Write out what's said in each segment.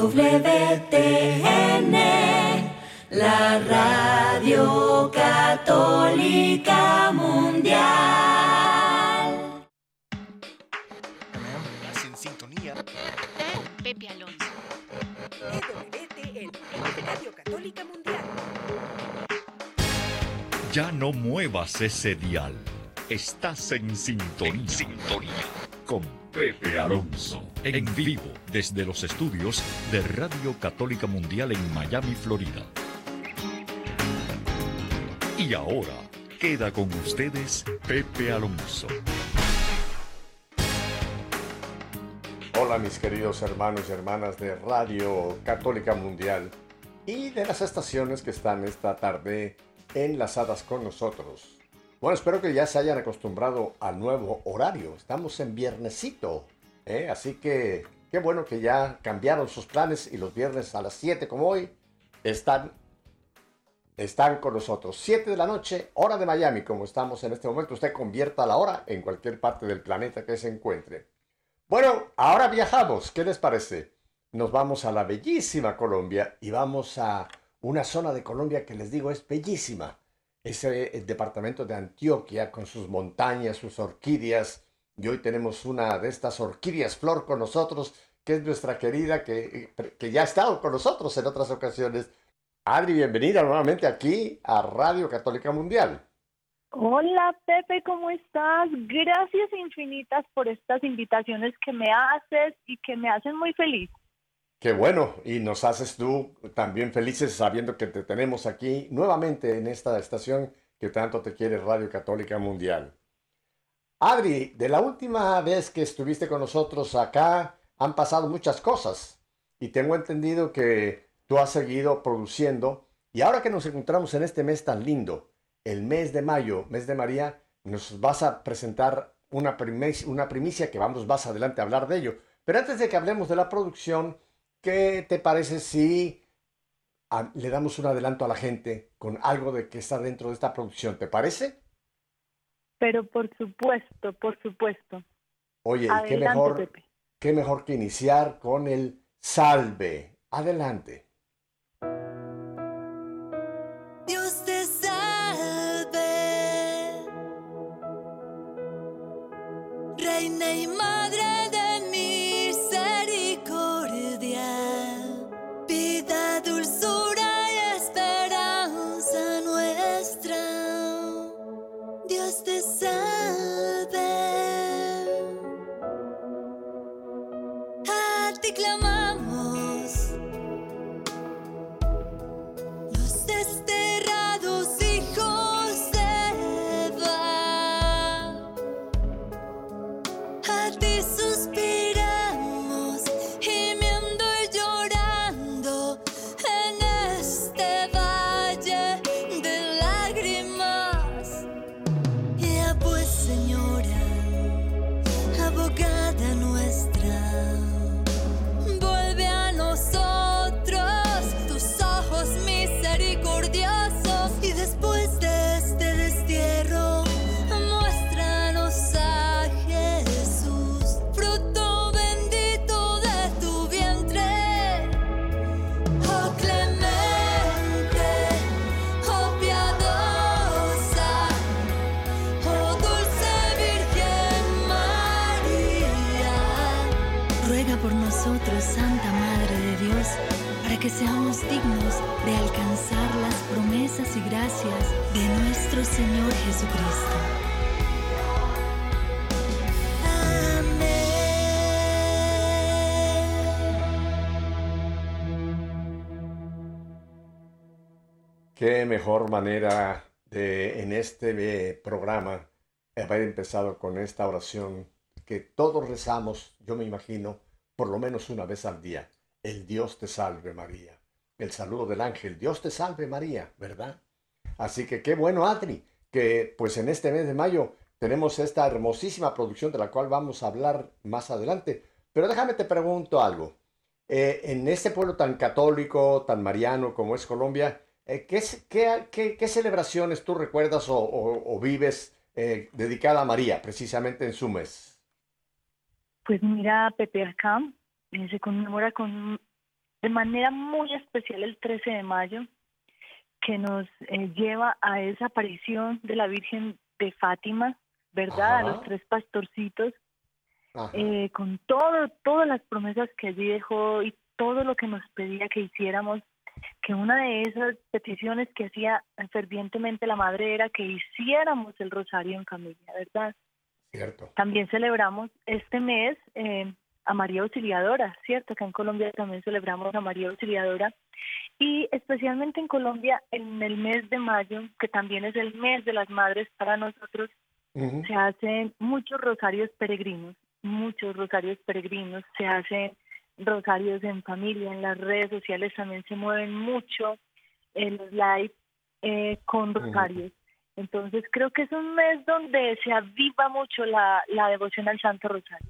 EWTN, la radio católica mundial. Estás en sintonía con Pepe Alonso. EWTN, Radio Católica Mundial. Ya no muevas ese dial. Estás en sintonía. En sintonía. Pepe Alonso. En vivo desde los estudios de Radio Católica Mundial en Miami, Florida. Y ahora queda con ustedes Pepe Alonso. Hola mis queridos hermanos y hermanas de Radio Católica Mundial y de las estaciones que están esta tarde enlazadas con nosotros. Bueno, espero que ya se hayan acostumbrado al nuevo horario. Estamos en viernesito, ¿eh? así que qué bueno que ya cambiaron sus planes y los viernes a las 7 como hoy están, están con nosotros. 7 de la noche, hora de Miami, como estamos en este momento. Usted convierta la hora en cualquier parte del planeta que se encuentre. Bueno, ahora viajamos. ¿Qué les parece? Nos vamos a la bellísima Colombia y vamos a una zona de Colombia que les digo es bellísima. Ese el departamento de Antioquia con sus montañas, sus orquídeas. Y hoy tenemos una de estas orquídeas flor con nosotros, que es nuestra querida, que, que ya ha estado con nosotros en otras ocasiones. Adri, bienvenida nuevamente aquí a Radio Católica Mundial. Hola Pepe, ¿cómo estás? Gracias infinitas por estas invitaciones que me haces y que me hacen muy feliz. Qué bueno, y nos haces tú también felices sabiendo que te tenemos aquí nuevamente en esta estación que tanto te quiere Radio Católica Mundial. Adri, de la última vez que estuviste con nosotros acá han pasado muchas cosas y tengo entendido que tú has seguido produciendo y ahora que nos encontramos en este mes tan lindo, el mes de mayo, mes de María, nos vas a presentar una primicia, una primicia que vamos más adelante a hablar de ello. Pero antes de que hablemos de la producción, ¿qué te parece si ah, le damos un adelanto a la gente con algo de que está dentro de esta producción? ¿Te parece? Pero por supuesto, por supuesto. Oye, ¿y qué Adelante, mejor, Pepe. qué mejor que iniciar con el salve. Adelante. Mejor manera de en este eh, programa haber empezado con esta oración que todos rezamos, yo me imagino, por lo menos una vez al día. El Dios te salve María. El saludo del ángel, Dios te salve María, ¿verdad? Así que qué bueno, Adri, que pues en este mes de mayo tenemos esta hermosísima producción de la cual vamos a hablar más adelante. Pero déjame te pregunto algo. Eh, en este pueblo tan católico, tan mariano como es Colombia, eh, ¿qué, qué- qué- qué celebraciones tú recuerdas o, o- o vives eh, dedicada a María, precisamente en su mes? Pues mira, Pepe, acá eh, se conmemora con de manera muy especial el 13 de mayo, que nos eh, lleva a esa aparición de la Virgen de Fátima, ¿verdad? A los tres pastorcitos, eh, con todo, todas las promesas que allí dejó y todo lo que nos pedía que hiciéramos, que una de esas peticiones que hacía fervientemente la madre era que hiciéramos el rosario en familia, ¿verdad? Cierto. También celebramos este mes eh, a María Auxiliadora, ¿cierto? Acá en Colombia también celebramos a María Auxiliadora. Y especialmente en Colombia, en el mes de mayo, que también es el mes de las madres para nosotros, se hacen muchos rosarios peregrinos, muchos rosarios peregrinos, se hacen rosarios en familia, en las redes sociales también se mueven mucho en los live eh, con rosarios. Entonces creo que es un mes donde se aviva mucho la, la devoción al Santo Rosario.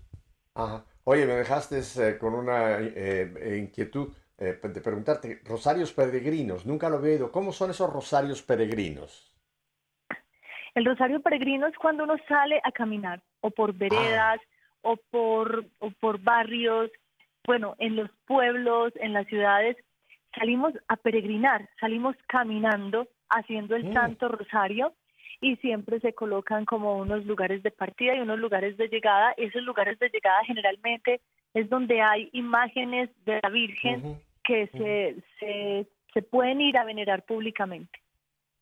Ajá. Oye, me dejaste eh, con una eh, inquietud de preguntarte, rosarios peregrinos, nunca lo he oído. ¿Cómo son esos rosarios peregrinos? El rosario peregrino es cuando uno sale a caminar, o por veredas, o, por, o por barrios, bueno, en los pueblos, en las ciudades, salimos a peregrinar, salimos caminando, haciendo el mm. Santo Rosario y siempre se colocan como unos lugares de partida y unos lugares de llegada. Esos lugares de llegada generalmente es donde hay imágenes de la Virgen que se, se, se, pueden ir a venerar públicamente.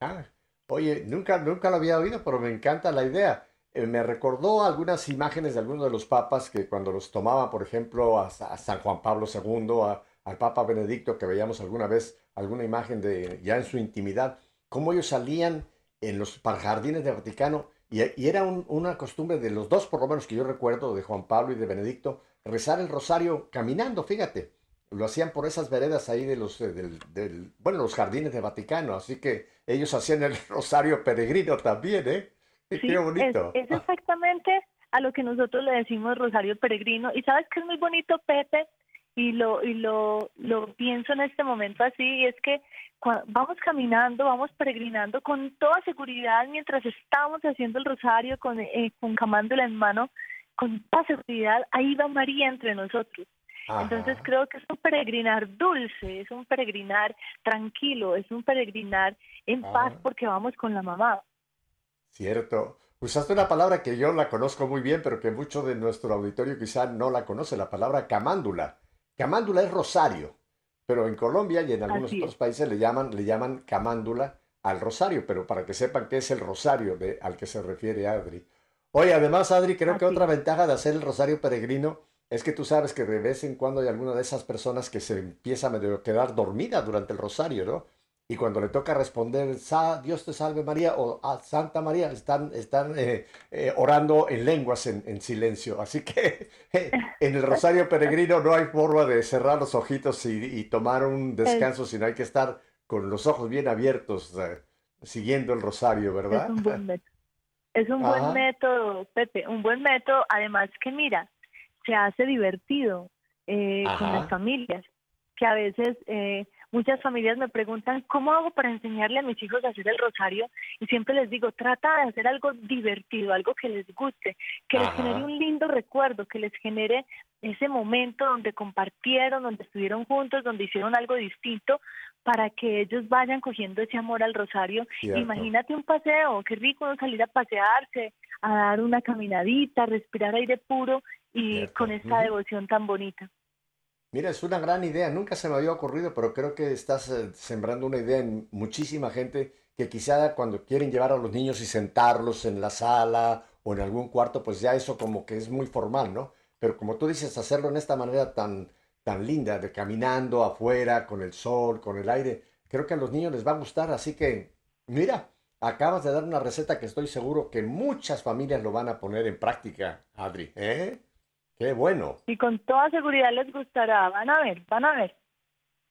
Ah, oye, nunca, nunca lo había oído, pero me encanta la idea. Eh, me recordó algunas imágenes de algunos de los papas que cuando los tomaba, por ejemplo, a, San Juan Pablo II, al Papa Benedicto, que veíamos alguna vez alguna imagen de ya en su intimidad, cómo ellos salían en los jardines de Vaticano y, era una costumbre de los dos, por lo menos que yo recuerdo, de Juan Pablo y de Benedicto, rezar el rosario caminando, fíjate. Lo hacían por esas veredas ahí de los, eh, del, bueno, los jardines de Vaticano, así que ellos hacían el rosario peregrino también, ¿eh? Qué bonito. Es, exactamente a lo que nosotros le decimos rosario peregrino. Y sabes que es muy bonito, Pepe, y lo y lo, lo pienso en este momento así, y es que vamos caminando, vamos peregrinando con toda seguridad mientras estamos haciendo el rosario con, eh, con camándola en mano, con toda seguridad, ahí va María entre nosotros. Entonces creo que es un peregrinar dulce, es un peregrinar tranquilo, es un peregrinar en paz porque vamos con la mamá. Cierto. Usaste una palabra que yo la conozco muy bien, pero que mucho de nuestro auditorio quizá no la conoce, la palabra camándula. Camándula es rosario, pero en Colombia y en algunos otros países le llaman, le llaman camándula al rosario, pero para que sepan qué es el rosario de, al que se refiere Adri. Oye, además, Adri, creo que otra ventaja de hacer el rosario peregrino es que tú sabes que de vez en cuando hay alguna de esas personas que se empieza a quedar dormida durante el rosario, ¿no? Y cuando le toca responder, Dios te salve María o a Santa María, están, están eh, eh, orando en lenguas en, silencio. Así que eh, en el Rosario Peregrino no hay forma de cerrar los ojitos y, tomar un descanso, sino hay que estar con los ojos bien abiertos, siguiendo el Rosario, ¿verdad? Es un buen método. Es un buen método, Pepe, un buen método, además que mira, se hace divertido con las familias, que a veces Muchas familias me preguntan, ¿cómo hago para enseñarle a mis hijos a hacer el rosario? Y siempre les digo, trata de hacer algo divertido, algo que les guste, que les genere un lindo recuerdo, que les genere ese momento donde compartieron, donde estuvieron juntos, donde hicieron algo distinto, para que ellos vayan cogiendo ese amor al rosario. Imagínate un paseo, qué rico salir a pasearse, a dar una caminadita, respirar aire puro y con esta devoción tan bonita. Mira, es una gran idea, nunca se me había ocurrido, pero creo que estás eh, sembrando una idea en muchísima gente que quizá cuando quieren llevar a los niños y sentarlos en la sala o en algún cuarto, pues ya eso como que es muy formal, ¿no? Pero como tú dices, hacerlo en esta manera tan, tan linda, de caminando afuera, con el sol, con el aire, creo que a los niños les va a gustar, así que, mira, acabas de dar una receta que estoy seguro que muchas familias lo van a poner en práctica, Adri, ¿eh? Qué bueno. Y con toda seguridad les gustará. Van a ver, van a ver.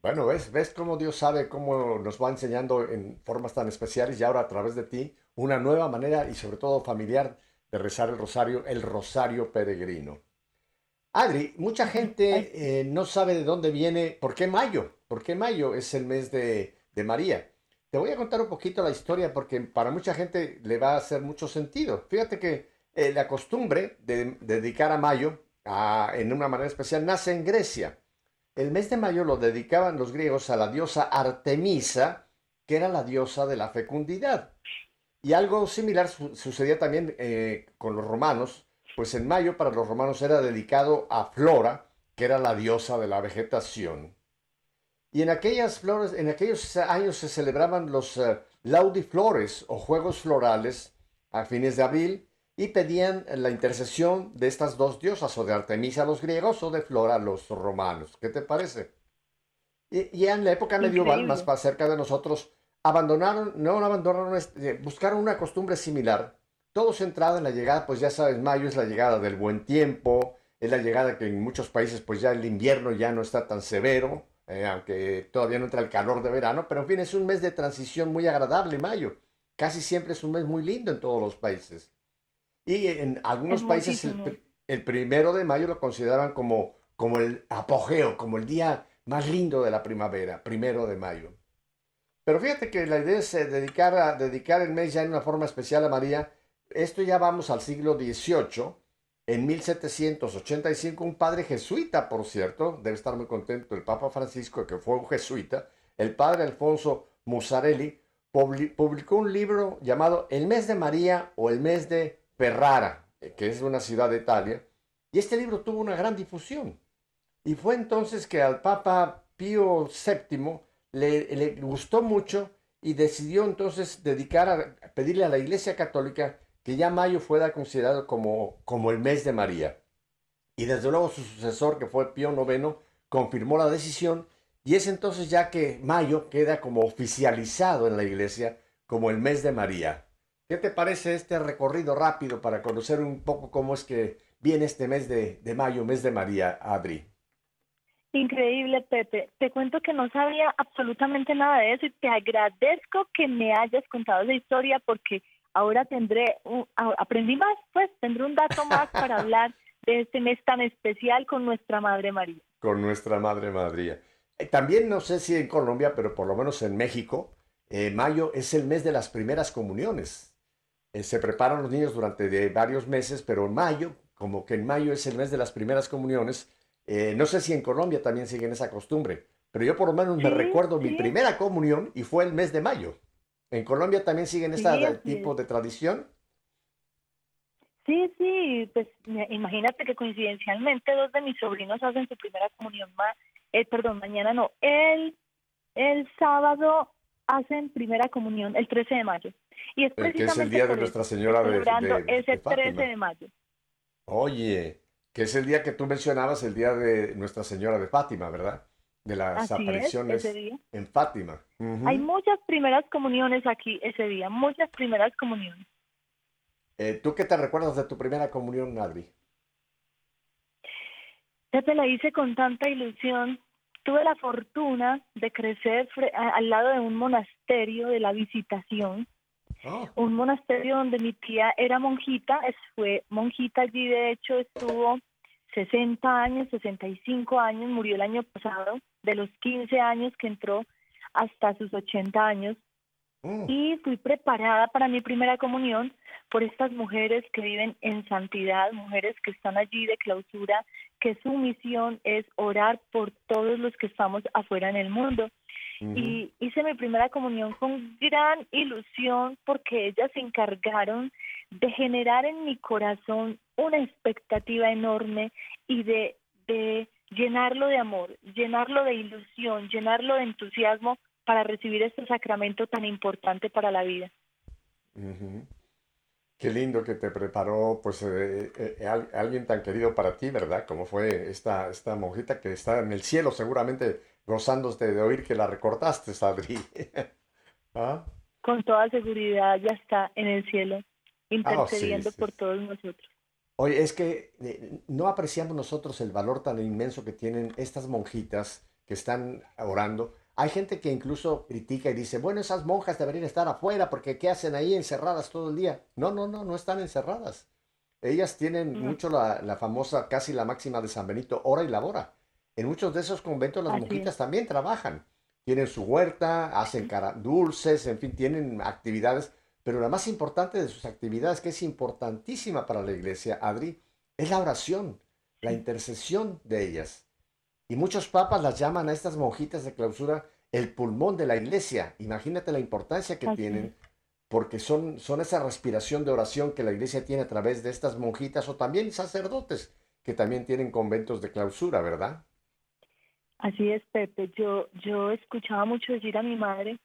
Bueno, ves, ves cómo Dios sabe cómo nos va enseñando en formas tan especiales y ahora a través de ti una nueva manera y sobre todo familiar de rezar el rosario, el rosario peregrino. Adri, mucha gente eh, no sabe de dónde viene, ¿por qué mayo? ¿Por qué mayo es el mes de, María? Te voy a contar un poquito la historia porque para mucha gente le va a hacer mucho sentido. Fíjate que eh, la costumbre de dedicar a mayo en una manera especial, nace en Grecia. el mes de mayo lo dedicaban los griegos a la diosa Artemisa, que era la diosa de la fecundidad. Y algo similar sucedía también eh, con los romanos, pues en mayo para los romanos era dedicado a Flora, que era la diosa de la vegetación. Y en aquellas flores, en aquellos años se celebraban los uh, laudiflores o juegos florales a fines de abril y pedían la intercesión de estas dos diosas, o de Artemisa a los griegos o de Flora a los romanos. ¿Qué te parece? Y, en la época medieval, más cerca de nosotros, abandonaron, no abandonaron, este, buscaron una costumbre similar, todo centrado en la llegada, pues ya sabes, mayo es la llegada del buen tiempo, es la llegada que en muchos países pues ya el invierno ya no está tan severo, eh, aunque todavía no entra el calor de verano, pero en fin, es un mes de transición muy agradable, mayo. Casi siempre es un mes muy lindo en todos los países. Y en algunos países el, primero de mayo lo consideraban como, como el apogeo, como el día más lindo de la primavera, primero de mayo. Pero fíjate que la idea es eh, dedicar, a, dedicar el mes ya en una forma especial a María. Esto ya vamos al siglo XVIII en 1785, un padre jesuita, por cierto, debe estar muy contento el Papa Francisco, que fue un jesuita, el padre Alfonso Musarelli, publicó un libro llamado El mes de María o el mes de Ferrara, eh, que es una ciudad de Italia, y este libro tuvo una gran difusión. Y fue entonces que al Papa Pío VII le, gustó mucho y decidió entonces dedicar pedirle a la Iglesia Católica que ya mayo fuera considerado como, como el mes de María. Y desde luego su sucesor, que fue Pío IX, confirmó la decisión y es entonces ya que mayo queda como oficializado en la iglesia como el mes de María. ¿Qué te parece este recorrido rápido para conocer un poco cómo es que viene este mes de, de mayo, mes de María, Adri? Increíble, Pepe. Te cuento que no sabía absolutamente nada de eso y te agradezco que me hayas contado la historia porque ahora tendré, aprendí más, pues tendré un dato más para hablar de este mes tan especial con nuestra Madre María. Con nuestra Madre María. Eh, también no sé si en Colombia, pero por lo menos en México, eh, mayo es el mes de las primeras comuniones. Eh, se preparan los niños durante de varios meses, pero en mayo, como que en mayo es el mes de las primeras comuniones, no sé si en Colombia también siguen esa costumbre, pero yo por lo menos me recuerdo mi primera comunión y fue el mes de mayo. ¿En Colombia también siguen este tipo de tradición? Sí, sí, pues imagínate que coincidencialmente dos de mis sobrinos hacen su primera comunión, eh, perdón, mañana no, el, el sábado hacen primera comunión, el 13 de mayo. Y es que es el día de Nuestra Señora de, de, ese 13 de mayo. Oye, que es el día que tú mencionabas, el día de Nuestra Señora de Fátima, ¿verdad? de las apariciones en Fátima. Hay muchas primeras comuniones aquí ese día, muchas primeras comuniones. Eh, ¿Tú qué te recuerdas de tu primera comunión, Adri? Ya te la hice con tanta ilusión. Tuve la fortuna de crecer al lado de un monasterio de la Visitación, ah. un monasterio donde mi tía era monjita, fue monjita allí, de hecho estuvo 60 años, 65 años, murió el año pasado, de los 15 años que entró hasta sus 80 años. Mm. Y fui preparada para mi primera comunión por estas mujeres que viven en santidad, mujeres que están allí de clausura, que su misión es orar por todos los que estamos afuera en el mundo. Y hice mi primera comunión con gran ilusión porque ellas se encargaron de generar en mi corazón una expectativa enorme y de, de llenarlo de amor, llenarlo de ilusión, llenarlo de entusiasmo para recibir este sacramento tan importante para la vida. Qué lindo que te preparó pues eh, eh, alguien tan querido para ti, ¿verdad? Como fue esta, esta monjita que está en el cielo seguramente gozándose de oír que la recortaste, Adri. ¿Ah? Con toda seguridad ya está en el cielo, ah, intercediendo por todos nosotros. Oye, es que eh, no apreciamos nosotros el valor tan inmenso que tienen estas monjitas que están orando. Hay gente que incluso critica y dice, bueno, esas monjas deberían estar afuera porque ¿qué hacen ahí encerradas todo el día? No, no, no, no están encerradas. Ellas tienen mucho la, famosa, casi la máxima de San Benito, hora y labora. En muchos de esos conventos las monjitas también trabajan. Tienen su huerta, hacen cara dulces, en fin, tienen actividades pero la más importante de sus actividades, que es importantísima para la iglesia, Adri, es la oración, la intercesión de ellas. Y muchos papas las llaman a estas monjitas de clausura el pulmón de la iglesia. Imagínate la importancia que tienen, porque son, son esa respiración de oración que la iglesia tiene a través de estas monjitas o también sacerdotes que también tienen conventos de clausura, ¿verdad? Así es, Pepe. Yo, yo escuchaba mucho decir a mi madre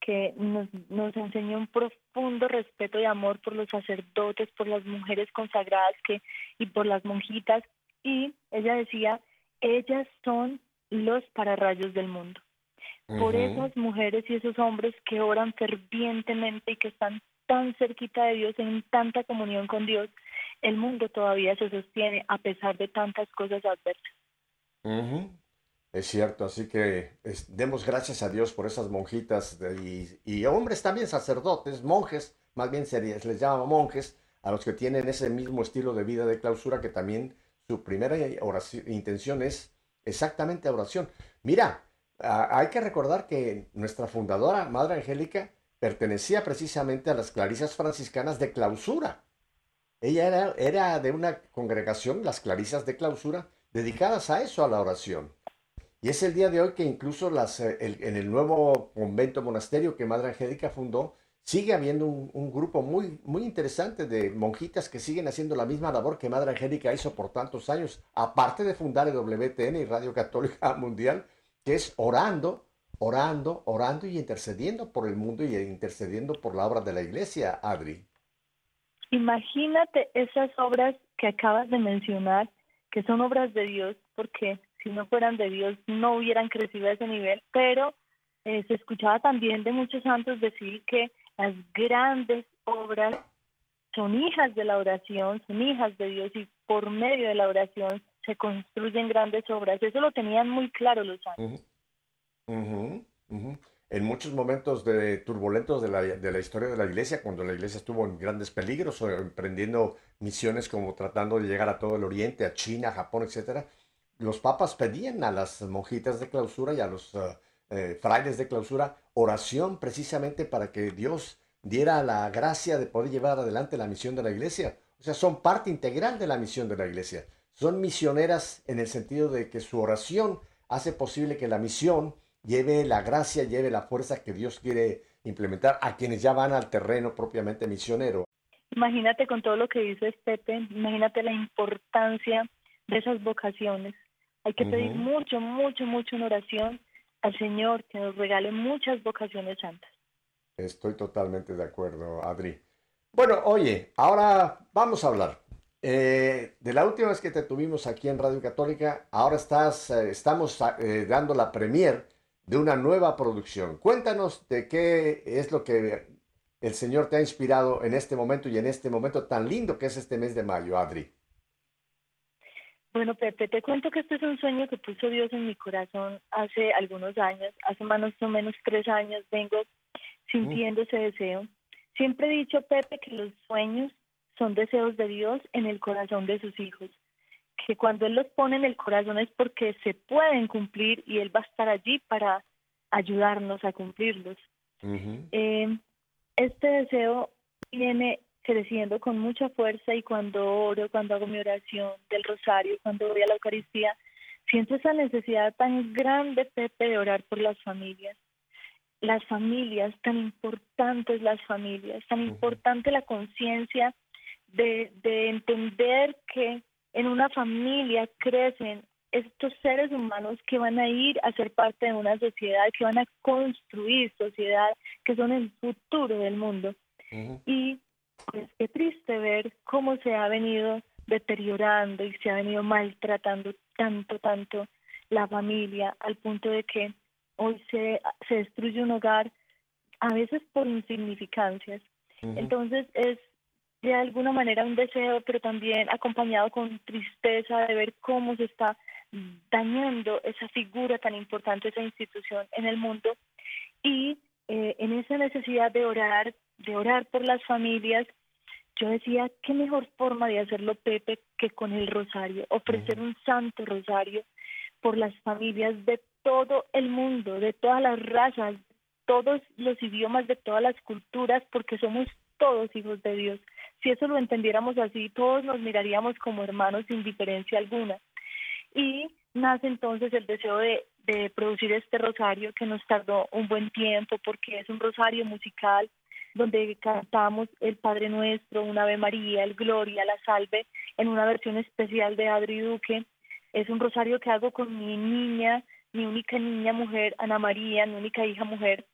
que nos, nos enseñó un profundo respeto y amor por los sacerdotes, por las mujeres consagradas que, y por las monjitas. Y ella decía, ellas son los pararrayos del mundo. Por esas mujeres y esos hombres que oran fervientemente y que están tan cerquita de Dios, en tanta comunión con Dios, el mundo todavía se sostiene a pesar de tantas cosas adversas. Es cierto, así que demos gracias a Dios por esas monjitas y, hombres también, sacerdotes, monjes, más bien se les llama monjes, a los que tienen ese mismo estilo de vida de clausura que también su primera intención es exactamente oración. Mira, hay que recordar que nuestra fundadora, Madre Angélica, pertenecía precisamente a las clarisas franciscanas de clausura. Ella era, era de una congregación, las clarisas de clausura, dedicadas a eso, a la oración. Y es el día de hoy que incluso las, eh, en el nuevo convento monasterio que Madre Angélica fundó, sigue habiendo un, grupo muy, muy interesante de monjitas que siguen haciendo la misma labor que Madre Angélica hizo por tantos años, aparte de fundar el WTN y Radio Católica Mundial, que es orando, orando, orando y intercediendo por el mundo y intercediendo por la obra de la iglesia, Adri. Imagínate esas obras que acabas de mencionar, que son obras de Dios, porque si no fueran de Dios no hubieran crecido a ese nivel, pero eh, se escuchaba también de muchos santos decir que las grandes obras son hijas de la oración, son hijas de Dios y por medio de la oración se construyen grandes obras. Eso lo tenían muy claro los santos. En muchos momentos de turbulentos de la, de la, historia de la iglesia, cuando la iglesia estuvo en grandes peligros o emprendiendo misiones como tratando de llegar a todo el oriente, a China, Japón, etcétera, los papas pedían a las monjitas de clausura y a los uh, eh, frailes de clausura oración precisamente para que Dios diera la gracia de poder llevar adelante la misión de la iglesia. O sea, son parte integral de la misión de la iglesia. Son misioneras en el sentido de que su oración hace posible que la misión lleve la gracia, lleve la fuerza que Dios quiere implementar a quienes ya van al terreno propiamente misionero. Imagínate con todo lo que dices, Pepe, imagínate la importancia de esas vocaciones. Hay que pedir mucho, mucho, mucho en oración al Señor que nos regale muchas vocaciones santas. Estoy totalmente de acuerdo, Adri. Bueno, oye, ahora vamos a hablar. Eh, de la última vez que te tuvimos aquí en Radio Católica, ahora estás, eh, estamos eh, dando la premier de una nueva producción. Cuéntanos de qué es lo que el Señor te ha inspirado en este momento y en este momento tan lindo que es este mes de mayo, Adri. Bueno, Pepe, te cuento que este es un sueño que puso Dios en mi corazón hace algunos años, hace más o menos tres años vengo sintiendo ese deseo. Siempre he dicho, Pepe, que los sueños son deseos de Dios en el corazón de sus hijos, que cuando Él los pone en el corazón es porque se pueden cumplir y Él va a estar allí para ayudarnos a cumplirlos. Eh, este deseo viene creciendo con mucha fuerza y cuando oro, cuando hago mi oración del rosario, cuando voy a la Eucaristía, siento esa necesidad tan grande, Pepe, de orar por las familias. Las familias, tan importantes las familias, tan importante la conciencia de, de entender que en una familia crecen estos seres humanos que van a ir a ser parte de una sociedad, que van a construir sociedad, que son el futuro del mundo. Y pues qué triste ver cómo se ha venido deteriorando y se ha venido maltratando tanto, tanto la familia al punto de que hoy se, se destruye un hogar a veces por insignificancias. Entonces es de alguna manera un deseo, pero también acompañado con tristeza de ver cómo se está dañando esa figura tan importante, esa institución en el mundo. Y eh, en esa necesidad de orar de orar por las familias, yo decía, qué mejor forma de hacerlo, Pepe, que con el rosario, ofrecer un santo rosario por las familias de todo el mundo, de todas las razas, todos los idiomas, de todas las culturas, porque somos todos hijos de Dios. Si eso lo entendiéramos así, todos nos miraríamos como hermanos sin diferencia alguna. Y nace entonces el deseo de, de producir este rosario que nos tardó un buen tiempo porque es un rosario musical donde cantamos el Padre Nuestro, un Ave María, el Gloria, la Salve, en una versión especial de Adri Duque. Es un rosario que hago con mi niña, mi única niña mujer, Ana María, mi única hija mujer.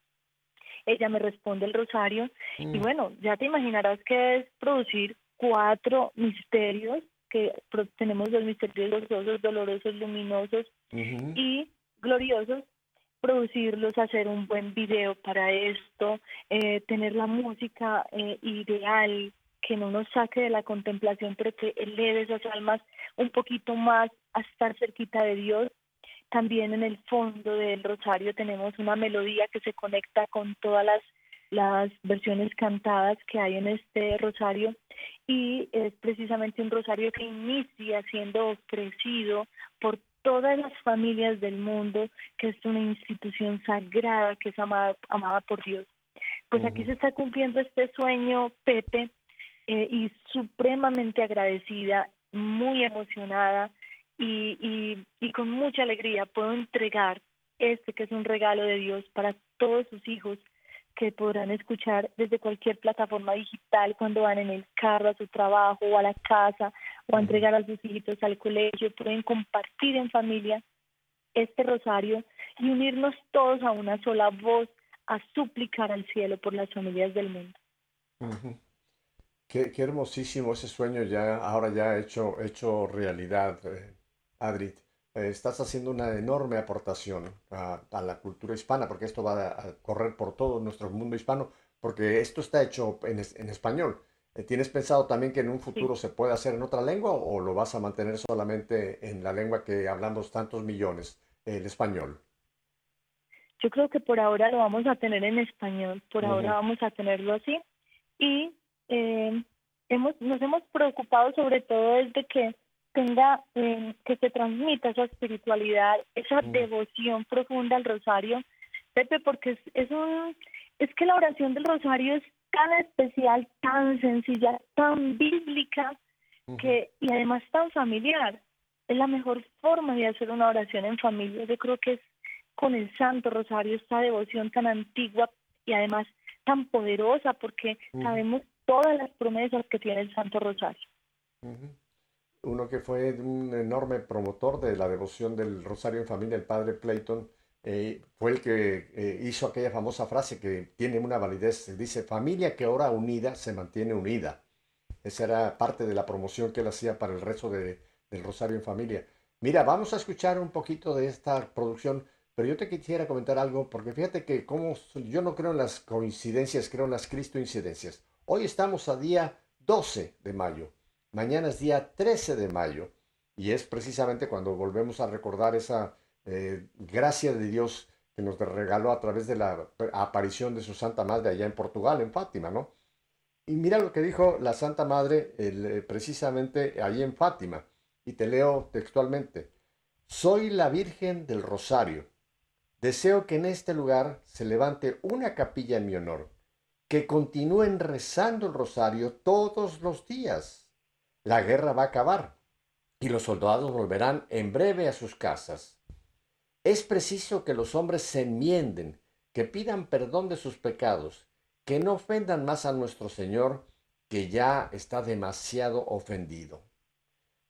Ella me responde el rosario. Y mm. bueno, ya te imaginarás que es producir cuatro misterios, que tenemos los misterios gozosos, dolorosos, luminosos y gloriosos, producirlos, hacer un buen video para esto, eh, tener la música eh, ideal que no nos saque de la contemplación, pero que eleve esas almas un poquito más a estar cerquita de Dios. También en el fondo del rosario tenemos una melodía que se conecta con todas las, las versiones cantadas que hay en este rosario y es precisamente un rosario que inicia siendo ofrecido por todas las familias del mundo, que es una institución sagrada, que es amada, amada por Dios. Pues aquí se está cumpliendo este sueño, Pepe, eh, y supremamente agradecida, muy emocionada y, y, y con mucha alegría puedo entregar este que es un regalo de Dios para todos sus hijos que podrán escuchar desde cualquier plataforma digital cuando van en el carro a su trabajo o a la casa o a entregar a sus hijitos al colegio, pueden compartir en familia este rosario y unirnos todos a una sola voz a suplicar al cielo por las familias del mundo. qué, hermosísimo ese sueño ya, ahora ya hecho, hecho realidad, eh, Adrit. Estás haciendo una enorme aportación a, la cultura hispana, porque esto va a, correr por todo nuestro mundo hispano, porque esto está hecho en, español. Eh, ¿Tienes pensado también que en un futuro se puede hacer en otra lengua o lo vas a mantener solamente en la lengua que hablamos tantos millones, el español? Yo creo que por ahora lo vamos a tener en español, por ahora vamos a tenerlo así. Y eh, hemos, nos hemos preocupado sobre todo desde que tenga, eh, que se transmita esa espiritualidad, esa mm. devoción profunda al rosario, Pepe, porque es, es, un, es que la oración del rosario es tan especial, tan sencilla, tan bíblica, que, y además tan familiar. Es la mejor forma de hacer una oración en familia. Yo creo que es con el Santo Rosario, esta devoción tan antigua y además tan poderosa, porque sabemos todas las promesas que tiene el Santo Rosario uno que fue un enorme promotor de la devoción del Rosario en Familia, el padre Clayton, eh, fue el que eh, hizo aquella famosa frase que tiene una validez, dice, familia que ora unida se mantiene unida. Esa era parte de la promoción que él hacía para el rezo de, del Rosario en Familia. Mira, vamos a escuchar un poquito de esta producción, pero yo te quisiera comentar algo, porque fíjate que como yo no creo en las coincidencias, creo en las cristoincidencias. Hoy estamos a día 12 de mayo. Mañana es día 13 de mayo y es precisamente cuando volvemos a recordar esa eh, gracia de Dios que nos regaló a través de la aparición de su Santa Madre allá en Portugal, en Fátima, ¿no? Y mira lo que dijo la Santa Madre eh, precisamente allí en Fátima, y te leo textualmente. Soy la Virgen del Rosario. Deseo que en este lugar se levante una capilla en mi honor, que continúen rezando el rosario todos los días la guerra va a acabar y los soldados volverán en breve a sus casas. Es preciso que los hombres se enmienden, que pidan perdón de sus pecados, que no ofendan más a nuestro Señor, que ya está demasiado ofendido.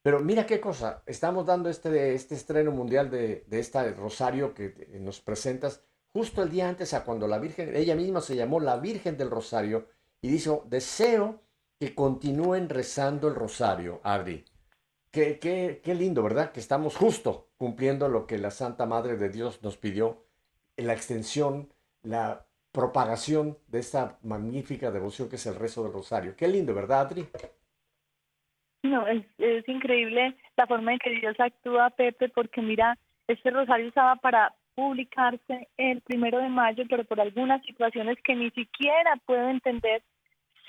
Pero mira qué cosa, estamos dando este, este estreno mundial de, de este rosario que nos presentas justo el día antes a cuando la Virgen, ella misma se llamó la Virgen del Rosario y dijo, deseo que continúen rezando el rosario, Adri. Qué, qué, qué, lindo, ¿verdad? Que estamos justo cumpliendo lo que la Santa Madre de Dios nos pidió, la extensión, la propagación de esta magnífica devoción que es el rezo del rosario. Qué lindo, ¿verdad, Adri? No, es, es increíble la forma en que Dios actúa, Pepe, porque mira, este rosario estaba para publicarse el primero de mayo, pero por algunas situaciones que ni siquiera puedo entender,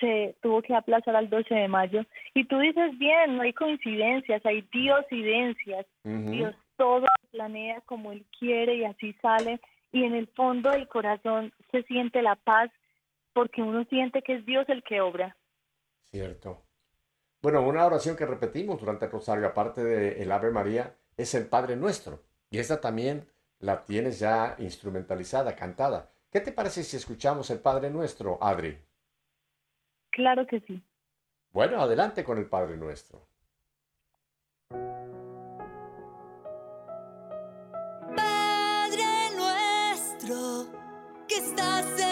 se tuvo que aplazar al 12 de mayo. Y tú dices bien, no hay coincidencias, hay diosidencias. Dios todo planea como Él quiere y así sale. Y en el fondo del corazón se siente la paz porque uno siente que es Dios el que obra. Cierto. Bueno, una oración que repetimos durante el rosario, aparte del el Ave María, es el Padre Nuestro. Y esta también la tienes ya instrumentalizada, cantada. ¿Qué te parece si escuchamos el Padre Nuestro, Adri? Claro que sí. Bueno, adelante con el Padre Nuestro. Padre nuestro que estás en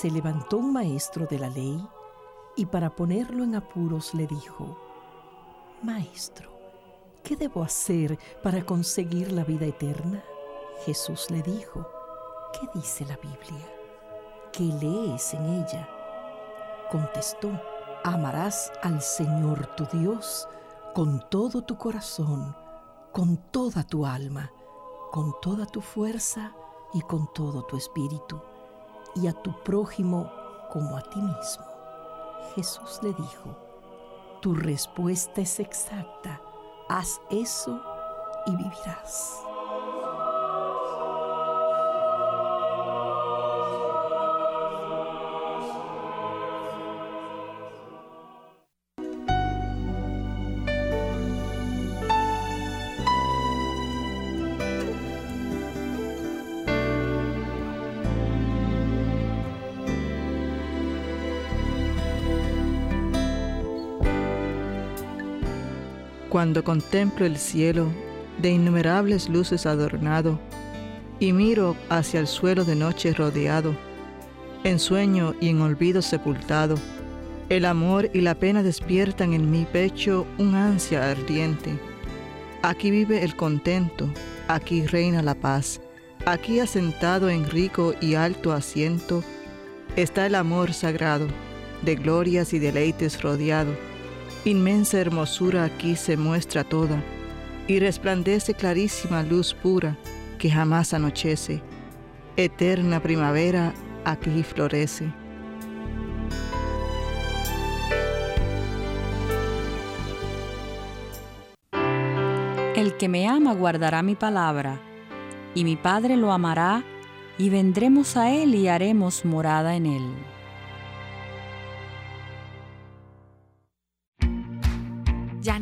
Se levantó un maestro de la ley y para ponerlo en apuros le dijo, Maestro, ¿qué debo hacer para conseguir la vida eterna? Jesús le dijo, ¿qué dice la Biblia? ¿Qué lees en ella? Contestó, amarás al Señor tu Dios con todo tu corazón, con toda tu alma, con toda tu fuerza y con todo tu espíritu y a tu prójimo como a ti mismo. Jesús le dijo, tu respuesta es exacta, haz eso y vivirás. Cuando contemplo el cielo, de innumerables luces adornado, y miro hacia el suelo de noche rodeado, en sueño y en olvido sepultado, el amor y la pena despiertan en mi pecho un ansia ardiente. Aquí vive el contento, aquí reina la paz, aquí asentado en rico y alto asiento, está el amor sagrado, de glorias y deleites rodeado Inmensa hermosura aquí se muestra toda, y resplandece clarísima luz pura que jamás anochece. Eterna primavera aquí florece. El que me ama guardará mi palabra, y mi Padre lo amará, y vendremos a él y haremos morada en él.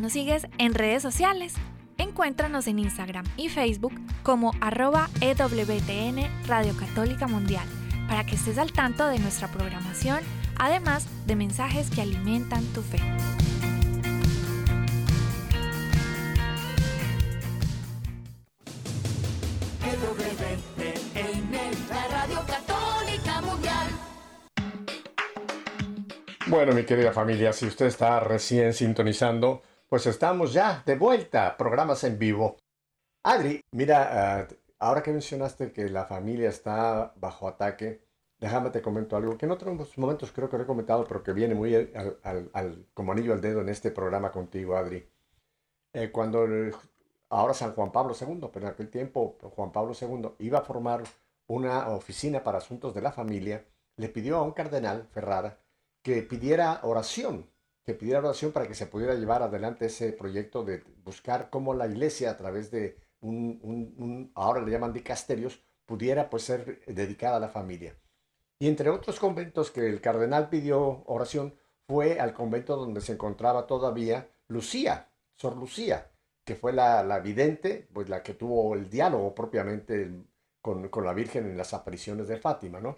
Nos sigues en redes sociales? Encuéntranos en Instagram y Facebook como arroba EWTN Radio Católica Mundial para que estés al tanto de nuestra programación, además de mensajes que alimentan tu fe. la Radio Católica Mundial. Bueno, mi querida familia, si usted está recién sintonizando, pues estamos ya de vuelta, programas en vivo. Adri, mira, uh, ahora que mencionaste que la familia está bajo ataque, déjame te comento algo que en otros momentos creo que lo he comentado, pero que viene muy al, como anillo al dedo en este programa contigo, Adri. Eh, cuando ahora San Juan Pablo II, pero en aquel tiempo Juan Pablo II iba a formar una oficina para asuntos de la familia, le pidió a un cardenal, Ferrara, que pidiera oración, que pidiera oración para que se pudiera llevar adelante ese proyecto de buscar cómo la iglesia a través de un, ahora le llaman dicasterios, pudiera pues ser dedicada a la familia. Y entre otros conventos que el cardenal pidió oración fue al convento donde se encontraba todavía Lucía, Sor Lucía, que fue la, la vidente, pues la que tuvo el diálogo propiamente con, con, la Virgen en las apariciones de Fátima, ¿no?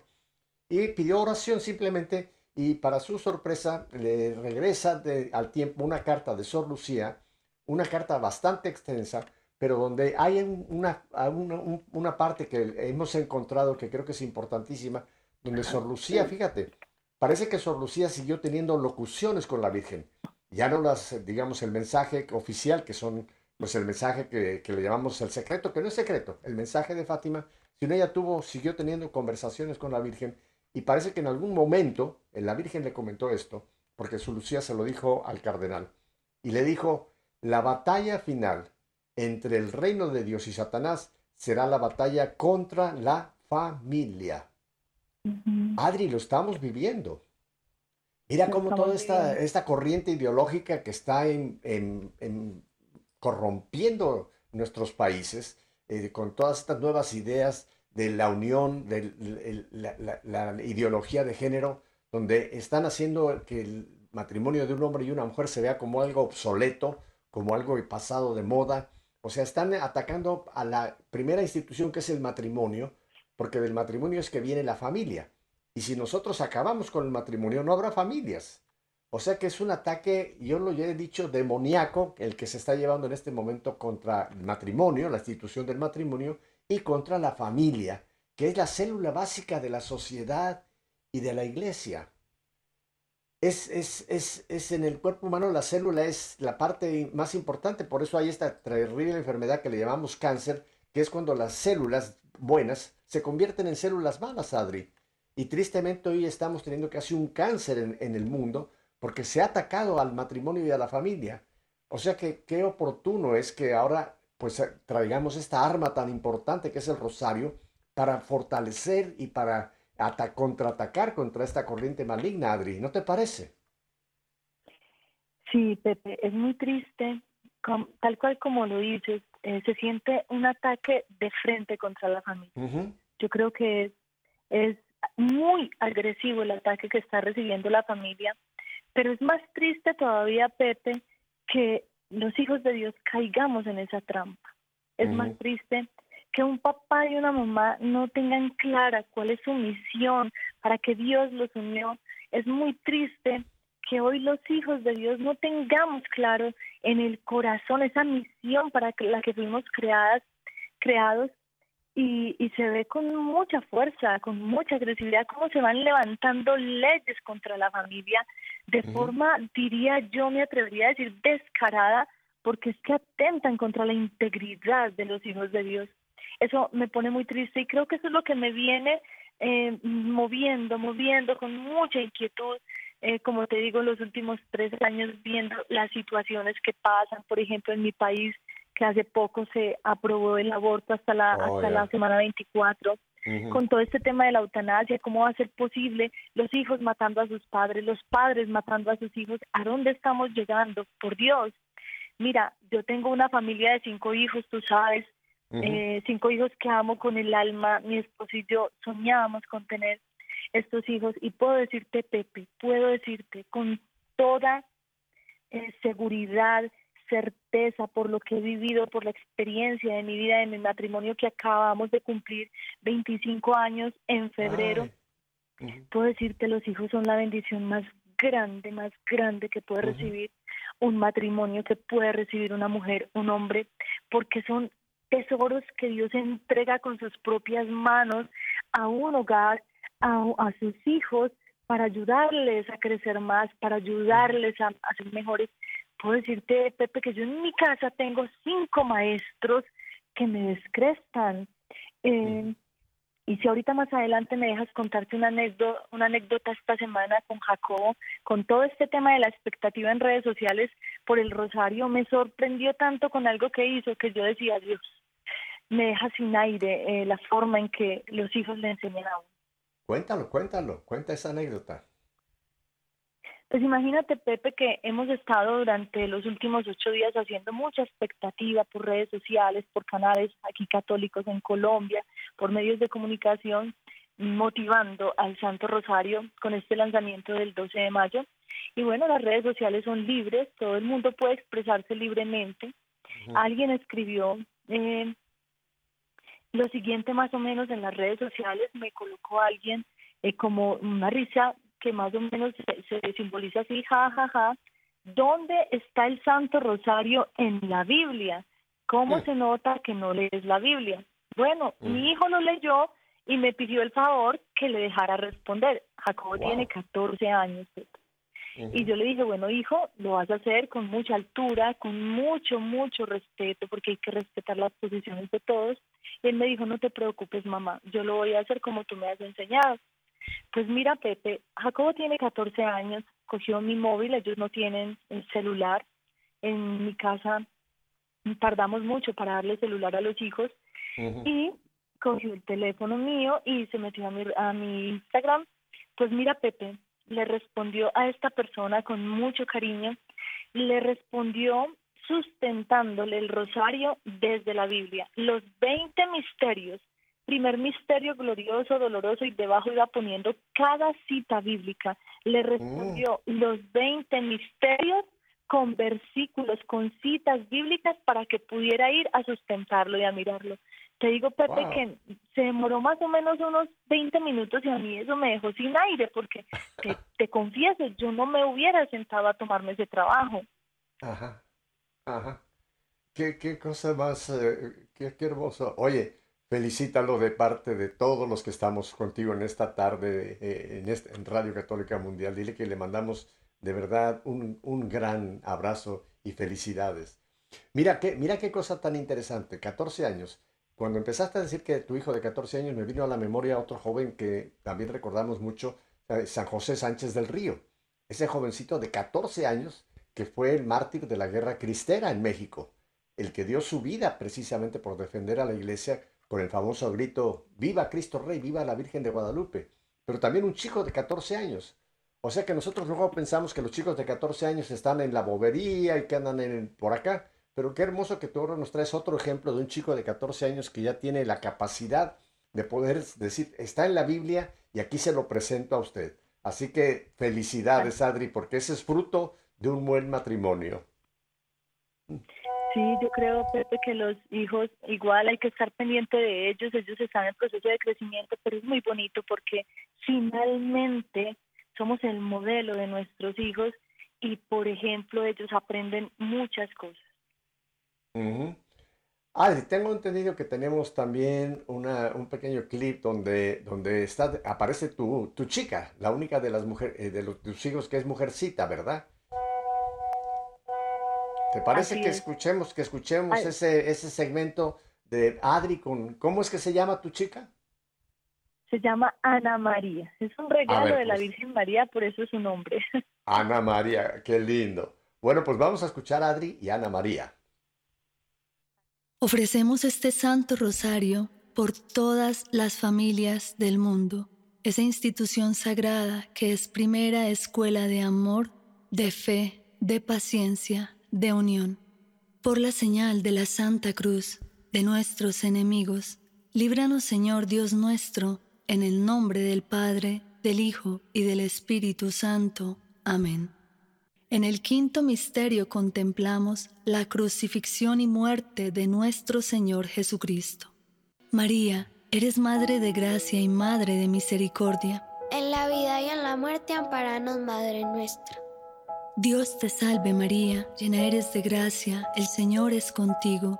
Y pidió oración simplemente y para su sorpresa le regresa al tiempo una carta de Sor Lucía, una carta bastante extensa, pero donde hay una, una, una parte que hemos encontrado que creo que es importantísima, donde Sor Lucía, fíjate, parece que Sor Lucía siguió teniendo locuciones con la Virgen. Ya no las, digamos, el mensaje oficial, que son, pues el mensaje que, que le llamamos el secreto, que no es secreto, el mensaje de Fátima, sino ella tuvo, siguió teniendo conversaciones con la Virgen y parece que en algún momento la Virgen le comentó esto, porque su Lucía se lo dijo al cardenal, y le dijo, la batalla final entre el reino de Dios y Satanás será la batalla contra la familia. Adri, lo estamos viviendo. Mira cómo toda esta, esta, corriente ideológica que está en, corrompiendo nuestros países eh, con todas estas nuevas ideas de la unión, de la, ideología de género, donde están haciendo que el matrimonio de un hombre y una mujer se vea como algo obsoleto, como algo pasado de moda. O sea, están atacando a la primera institución que es el matrimonio, porque del matrimonio es que viene la familia. Y si nosotros acabamos con el matrimonio, no habrá familias. O sea que es un ataque, yo lo he dicho, demoníaco, el que se está llevando en este momento contra el matrimonio, la institución del matrimonio, y contra la familia, que es la célula básica de la sociedad y de la iglesia. Es, es, es, es, en el cuerpo humano la célula es la parte más importante, por eso hay esta terrible enfermedad que le llamamos cáncer, que es cuando las células buenas se convierten en células malas, Adri. Y tristemente hoy estamos teniendo casi un cáncer en, en el mundo porque se ha atacado al matrimonio y a la familia. O sea que qué oportuno es que ahora pues eh, traigamos esta arma tan importante que es el rosario para fortalecer y para contraatacar contra esta corriente maligna, Adri, ¿no te parece? Sí, Pepe, es muy triste, tal cual como lo dices, eh, se siente un ataque de frente contra la familia. Yo creo que es, es muy agresivo el ataque que está recibiendo la familia, pero es más triste todavía, Pepe, que los hijos de Dios caigamos en esa trampa. Es más triste que un papá y una mamá no tengan clara cuál es su misión, para que Dios los unió. Es muy triste que hoy los hijos de Dios no tengamos claro en el corazón esa misión para la que fuimos creadas, creados y, y, se ve con mucha fuerza, con mucha agresividad, cómo se van levantando leyes contra la familia de forma, diría yo, me atrevería a decir, descarada, porque es que atentan contra la integridad de los hijos de Dios. Eso me pone muy triste y creo que eso es lo que me viene eh, moviendo, moviendo con mucha inquietud, eh, como te digo, los últimos tres años viendo las situaciones que pasan, por ejemplo, en mi país, que hace poco se aprobó el aborto hasta la, oh, hasta la semana 24, con todo este tema de la eutanasia, cómo va a ser posible los hijos matando a sus padres, los padres matando a sus hijos, ¿a dónde estamos llegando? Por Dios. Mira, yo tengo una familia de cinco hijos, tú sabes, eh, cinco hijos que amo con el alma, mi esposo y yo soñábamos con tener estos hijos y puedo decirte, Pepe, puedo decirte con toda eh, seguridad certeza por lo que he vivido, por la experiencia de mi vida, de mi matrimonio que acabamos de cumplir 25 años en febrero. Puedo decirte, los hijos son la bendición más grande, más grande que puede recibir un matrimonio, que puede recibir una mujer, un hombre, porque son tesoros que Dios entrega con sus propias manos a un hogar, a, a sus hijos, para ayudarles a crecer más, para ayudarles a, a ser mejores puedo decirte, Pepe, que yo en mi casa tengo cinco maestros que me descrestan. Eh, y si ahorita más adelante me dejas contarte una anécdota, una anécdota esta semana con Jacobo, con todo este tema de la expectativa en redes sociales por el Rosario, me sorprendió tanto con algo que hizo que yo decía, Dios, me deja sin aire eh, la forma en que los hijos le enseñan a uno. Cuéntalo, cuéntalo, cuenta esa anécdota. Pues imagínate, Pepe, que hemos estado durante los últimos ocho días haciendo mucha expectativa por redes sociales, por canales aquí católicos en Colombia, por medios de comunicación, motivando al Santo Rosario con este lanzamiento del 12 de mayo. Y bueno, las redes sociales son libres, todo el mundo puede expresarse libremente. Alguien escribió eh, lo siguiente más o menos en las redes sociales, me colocó alguien eh, como una risa que más o menos se, simboliza así, ja, ja, ja. ¿Dónde está el Santo Rosario en la Biblia? ¿Cómo se nota que no lees la Biblia? Bueno, mi hijo lo leyó y me pidió el favor que le dejara responder. Jacobo tiene 14 años. Y yo le dije, bueno, hijo, lo vas a hacer con mucha altura, con mucho, mucho respeto, porque hay que respetar las posiciones de todos. Y él me dijo, no te preocupes, mamá, yo lo voy a hacer como tú me has enseñado. Pues mira, Pepe, Jacobo tiene 14 años, cogió mi móvil, ellos no tienen el celular. En mi casa tardamos mucho para darle celular a los hijos y cogió el teléfono mío y se metió a mi, a mi Instagram. Pues mira, Pepe, le respondió a esta persona con mucho cariño, le respondió sustentándole el rosario desde la Biblia, los 20 misterios primer misterio glorioso, doloroso y debajo iba poniendo cada cita bíblica. Le respondió mm. los 20 misterios con versículos, con citas bíblicas para que pudiera ir a sustentarlo y a mirarlo. Te digo, Pepe, que se demoró más o menos unos 20 minutos y a mí eso me dejó sin aire porque te, te confieso, yo no me hubiera sentado a tomarme ese trabajo. Ajá, ajá. Qué, qué cosa más, eh, qué, qué hermoso. Oye, Felicítalo de parte de todos los que estamos contigo en esta tarde eh, en, en, Radio Católica Mundial. Dile que le mandamos de verdad un, un, gran abrazo y felicidades. Mira qué, mira qué cosa tan interesante, 14 años. Cuando empezaste a decir que tu hijo de 14 años me vino a la memoria otro joven que también recordamos mucho, eh, San José Sánchez del Río. Ese jovencito de 14 años que fue el mártir de la guerra cristera en México, el que dio su vida precisamente por defender a la iglesia con el famoso grito, viva Cristo Rey, viva la Virgen de Guadalupe, pero también un chico de 14 años. O sea que nosotros luego pensamos que los chicos de 14 años están en la bobería y que andan en, por acá, pero qué hermoso que tú ahora nos traes otro ejemplo de un chico de 14 años que ya tiene la capacidad de poder decir, está en la Biblia y aquí se lo presento a usted. Así que felicidades, Adri, porque ese es fruto de un buen matrimonio. Sí, yo creo, Pepe, que los hijos igual hay que estar pendiente de ellos, ellos están en proceso de crecimiento, pero es muy bonito porque finalmente somos el modelo de nuestros hijos y, por ejemplo, ellos aprenden muchas cosas. Adri, tengo entendido que tenemos también una, un pequeño clip donde, donde está, aparece tu, tu chica, la única de las mujeres, eh, de los, tus hijos que es mujercita, ¿verdad? ¿Te parece que escuchemos, que escuchemos ese, ese segmento de Adri con, ¿cómo es que se llama tu chica? Se llama Ana María. Es un regalo de la pues. Virgen María, por eso es su nombre. Ana María, qué lindo. Bueno, pues vamos a escuchar a Adri y Ana María. Ofrecemos este Santo Rosario por todas las familias del mundo, esa institución sagrada que es primera escuela de amor, de fe, de paciencia, de unión. Por la señal de la Santa Cruz de nuestros enemigos, líbranos Señor Dios nuestro, en el nombre del Padre, del Hijo y del Espíritu Santo. Amén. En el quinto misterio contemplamos la crucifixión y muerte de nuestro Señor Jesucristo. María, eres Madre de gracia y Madre de misericordia. En la vida y en la muerte, amparanos, Madre nuestra. Dios te salve María, llena eres de gracia, el Señor es contigo,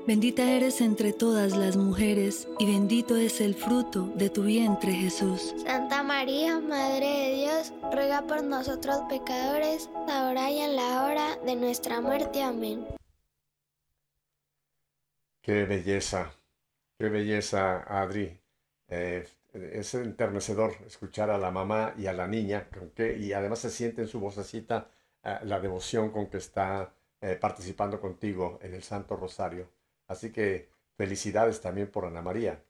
bendita eres entre todas las mujeres, y bendito es el fruto de tu vientre Jesús. Santa María, Madre de Dios, ruega por nosotros pecadores, ahora y en la hora de nuestra muerte. Amén. Qué belleza, qué belleza, Adri. Eh, es enternecedor escuchar a la mamá y a la niña, y además se siente en su vocecita eh, la devoción con que está eh, participando contigo en el Santo Rosario. Así que felicidades también por Ana María.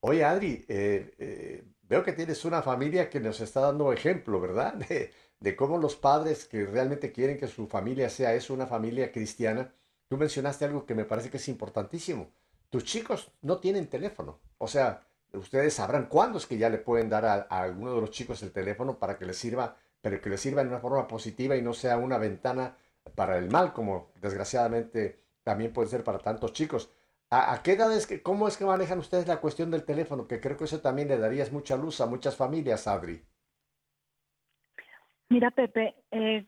Oye, Adri, veo que tienes una familia que nos está dando ejemplo, ¿verdad? De, cómo los padres que realmente quieren que su familia sea eso, una familia cristiana. Tú mencionaste algo que me parece que es importantísimo. Tus chicos no tienen teléfono. O sea, ustedes sabrán cuándo es que ya le pueden dar a, alguno de los chicos el teléfono para que les sirva, pero que les sirva en una forma positiva y no sea una ventana para el mal, como desgraciadamente también puede ser para tantos chicos. ¿A, qué edad es que, cómo es que manejan ustedes la cuestión del teléfono? Que creo que eso también le darías mucha luz a muchas familias, Adri. Mira, Pepe, eh,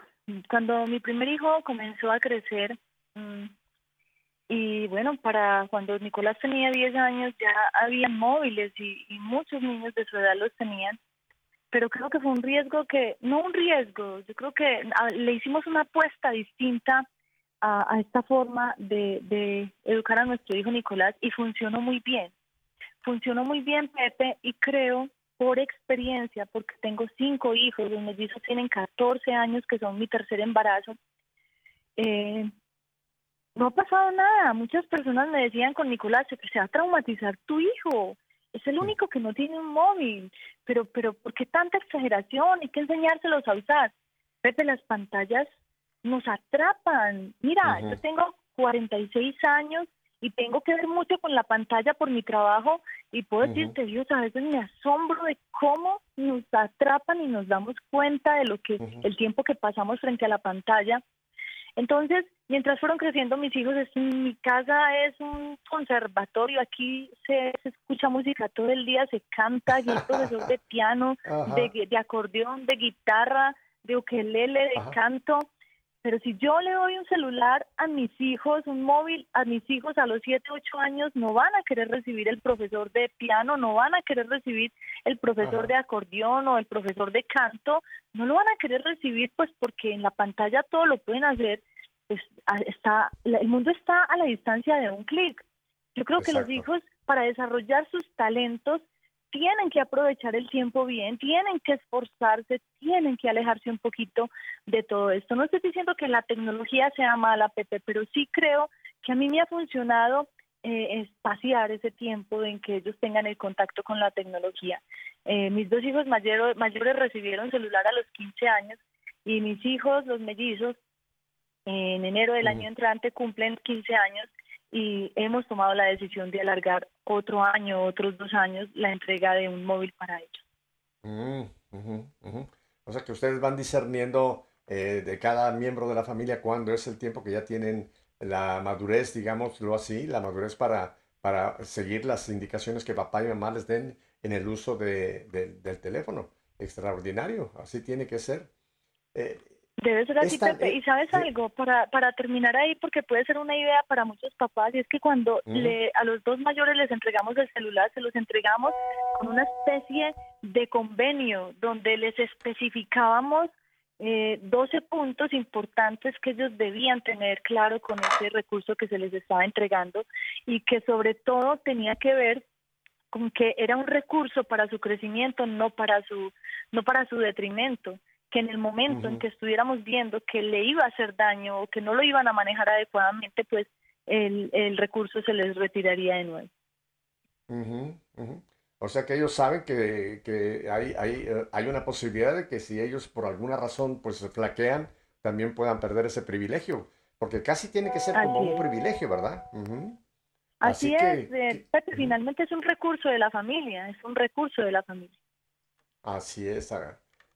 cuando mi primer hijo comenzó a crecer, mm, y bueno, para cuando Nicolás tenía 10 años ya había móviles y, muchos niños de su edad los tenían, pero creo que fue un riesgo que, no un riesgo, yo creo que le hicimos una apuesta distinta a, esta forma de, de educar a nuestro hijo Nicolás y funcionó muy bien. Funcionó muy bien, Pepe, y creo por experiencia, porque tengo cinco hijos, los mellizos tienen 14 años, que son mi tercer embarazo, eh, no ha pasado nada. Muchas personas me decían con Nicolás, se va a traumatizar tu hijo. Es el único que no tiene un móvil. Pero, pero, ¿por qué tanta exageración? Hay que enseñárselos a usar. Pepe, las pantallas nos atrapan. Mira, yo tengo 46 años y tengo que ver mucho con la pantalla por mi trabajo y puedo decirte, Dios, a veces me asombro de cómo nos atrapan y nos damos cuenta de lo que el tiempo que pasamos frente a la pantalla. Entonces, mientras fueron creciendo mis hijos, mi casa es un conservatorio, aquí se, escucha música todo el día, se canta, y hay profesor de piano, de, acordeón, de guitarra, de ukelele, de canto. Pero si yo le doy un celular a mis hijos, un móvil a mis hijos a los 7, 8 años, no van a querer recibir el profesor de piano, no van a querer recibir el profesor de acordeón o el profesor de canto, no lo van a querer recibir pues porque en la pantalla todo lo pueden hacer, pues, está, el mundo está a la distancia de un clic. Yo creo que los hijos para desarrollar sus talentos tienen que aprovechar el tiempo bien, tienen que esforzarse, tienen que alejarse un poquito de todo esto. No estoy diciendo que la tecnología sea mala, Pepe, pero sí creo que a mí me ha funcionado eh, espaciar ese tiempo en que ellos tengan el contacto con la tecnología. Eh, mis dos hijos mayores, mayores recibieron celular a los 15 años y mis hijos, los mellizos, en enero del año entrante cumplen 15 años y hemos tomado la decisión de alargar otro año, otros dos años, la entrega de un móvil para ellos. Mm, o sea que ustedes van discerniendo eh, de cada miembro de la familia cuándo es el tiempo que ya tienen la madurez, digámoslo así, la madurez para, para seguir las indicaciones que papá y mamá les den en el uso de, del teléfono. Extraordinario, así tiene que ser. Eh, Debe ser así, Pepe. ¿Y sabes algo? Para, para terminar ahí, porque puede ser una idea para muchos papás, y es que cuando le, a los dos mayores les entregamos el celular, se los entregamos con una especie de convenio donde les especificábamos eh, 12 puntos importantes que ellos debían tener claro con ese recurso que se les estaba entregando y que sobre todo tenía que ver con que era un recurso para su crecimiento, no para su, no para su detrimento que en el momento en que estuviéramos viendo que le iba a hacer daño o que no lo iban a manejar adecuadamente, pues el, el recurso se les retiraría de nuevo. O sea que ellos saben que, que hay, hay, eh, hay, una posibilidad de que si ellos por alguna razón pues se flaquean, también puedan perder ese privilegio, porque casi tiene que ser como un privilegio, ¿verdad? Así, es, eh, finalmente es un recurso de la familia, es un recurso de la familia. Así es,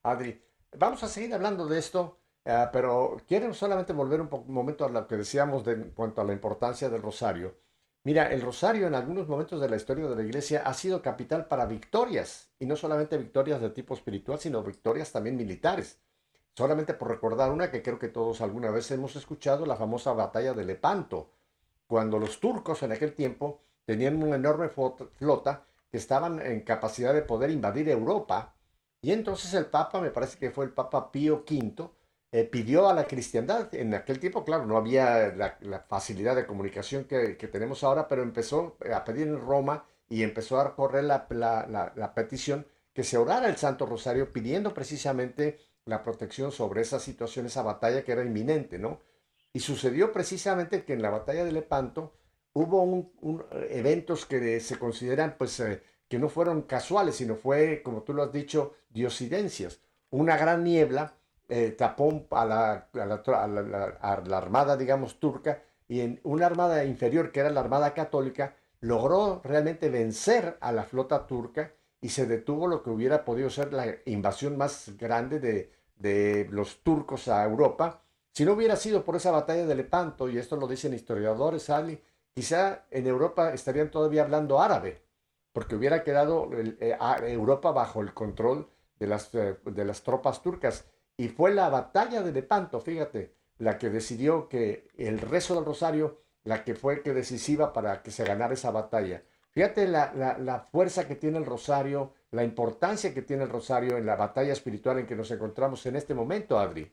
Adri. Vamos a seguir hablando de esto, eh, pero quiero solamente volver un, momento a lo que decíamos de, en cuanto a la importancia del rosario. Mira, el rosario en algunos momentos de la historia de la iglesia ha sido capital para victorias, y no solamente victorias de tipo espiritual, sino victorias también militares. Solamente por recordar una que creo que todos alguna vez hemos escuchado, la famosa batalla de Lepanto, cuando los turcos en aquel tiempo tenían una enorme flota que estaban en capacidad de poder invadir Europa y entonces el Papa, me parece que fue el Papa Pío V, eh, pidió a la cristiandad, en aquel tiempo, claro, no había la, facilidad de comunicación que, tenemos ahora, pero empezó a pedir en Roma y empezó a correr la, la, petición que se orara el Santo Rosario pidiendo precisamente la protección sobre esa situación, esa batalla que era inminente, ¿no? Y sucedió precisamente que en la batalla de Lepanto hubo un, eventos que se consideran pues eh, que no fueron casuales, sino fue, como tú lo has dicho, diosidencias. Una gran niebla eh, tapó a la, a, la, armada, digamos, turca, y en una armada inferior, que era la armada católica, logró realmente vencer a la flota turca y se detuvo lo que hubiera podido ser la invasión más grande de, de los turcos a Europa. Si no hubiera sido por esa batalla de Lepanto, y esto lo dicen historiadores, Ali, quizá en Europa estarían todavía hablando árabe, porque hubiera quedado eh, Europa bajo el control de las, eh, de las tropas turcas. Y fue la batalla de Lepanto, fíjate, la que decidió que el rezo del rosario, la que fue que decisiva para que se ganara esa batalla. Fíjate la, la, fuerza que tiene el rosario, la importancia que tiene el rosario en la batalla espiritual en que nos encontramos en este momento, Adri.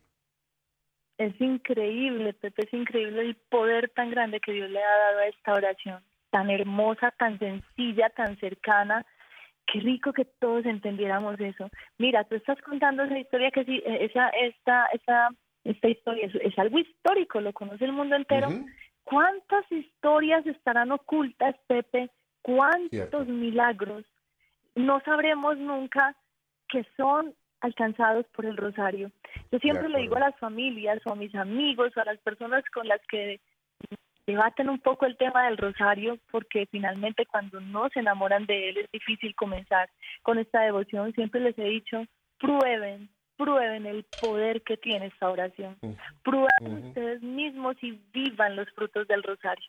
Es increíble, Pepe, es increíble el poder tan grande que Dios le ha dado a esta oración tan hermosa, tan sencilla, tan cercana. Qué rico que todos entendiéramos eso. Mira, tú estás contando esa historia que sí, eh, esa, esta, esa, esta historia es, algo histórico, lo conoce el mundo entero. ¿Cuántas historias estarán ocultas, Pepe? ¿Cuántos milagros? No sabremos nunca que son alcanzados por el rosario. Yo siempre le digo a las familias o a mis amigos o a las personas con las que debaten un poco el tema del rosario porque finalmente cuando no se enamoran de él es difícil comenzar con esta devoción. Siempre les he dicho, prueben, prueben el poder que tiene esta oración. Prueben ustedes mismos y vivan los frutos del rosario.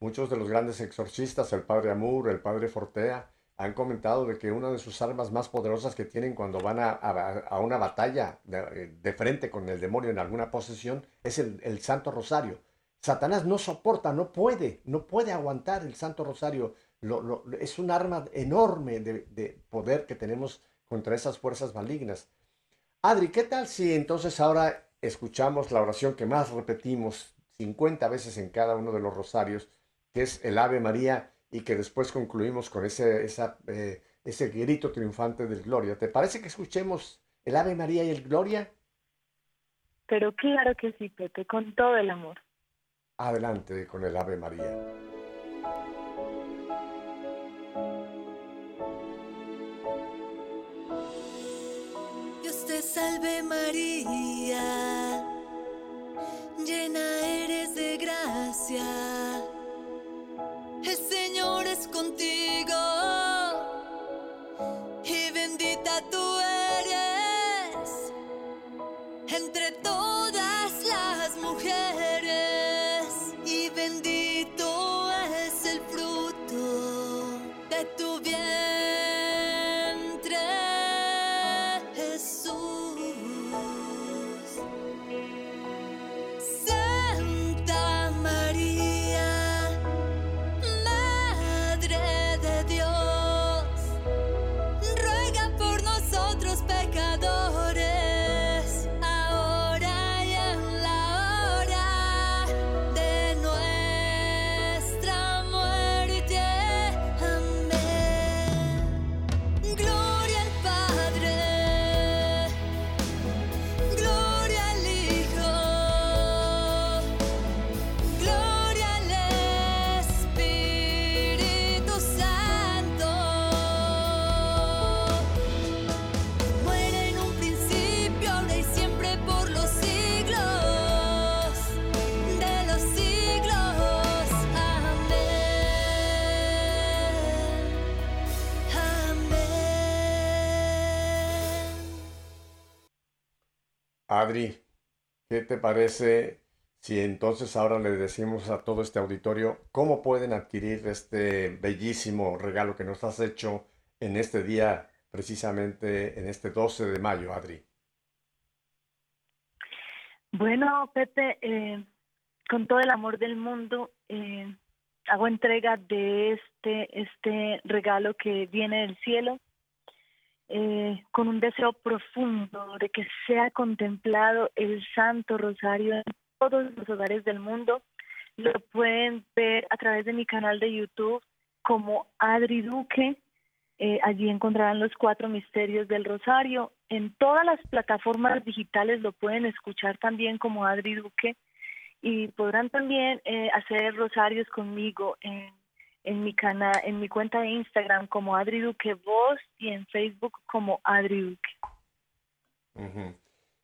Muchos de los grandes exorcistas, el padre Amur, el padre Fortea, han comentado de que una de sus armas más poderosas que tienen cuando van a, una batalla de, frente con el demonio en alguna posesión es el Santo Rosario Satanás no soporta, no puede, no puede aguantar el Santo Rosario. es un arma enorme de, poder que tenemos contra esas fuerzas malignas. Adri, ¿qué tal si entonces ahora escuchamos la oración que más repetimos 50 veces en cada uno de los rosarios, que es el Ave María, y que después concluimos con ese, eh, ese grito triunfante del Gloria? ¿Te parece que escuchemos el Ave María y el Gloria? Pero claro que sí, Pepe, con todo el amor. Adelante con el Ave María. Dios te salve María, llena eres de gracia, Adri, ¿qué te parece si entonces ahora le decimos a todo este auditorio cómo pueden adquirir este bellísimo regalo que nos has hecho en este día, precisamente en este 12 de mayo, Adri? Bueno, Pepe, eh, con todo el amor del mundo, eh, hago entrega de este, este regalo que viene del cielo, eh, con un deseo profundo de que sea contemplado el Santo Rosario en todos los hogares del mundo. Lo pueden ver a través de mi canal de YouTube como Adri Duque. Eh, allí encontrarán los cuatro misterios del Rosario. En todas las plataformas digitales lo pueden escuchar también como Adri Duque y podrán también eh, hacer rosarios conmigo en, en mi canal, en mi cuenta de Instagram como Adri Duque Voz y en Facebook como Adri Duque.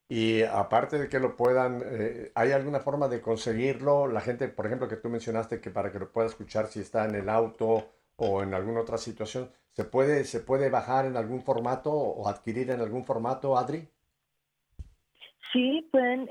Y aparte de que lo puedan, eh, ¿hay alguna forma de conseguirlo? La gente, por ejemplo, que tú mencionaste que para que lo pueda escuchar si está en el auto o en alguna otra situación, ¿se puede, se puede bajar en algún formato o adquirir en algún formato, Adri? Sí, pueden,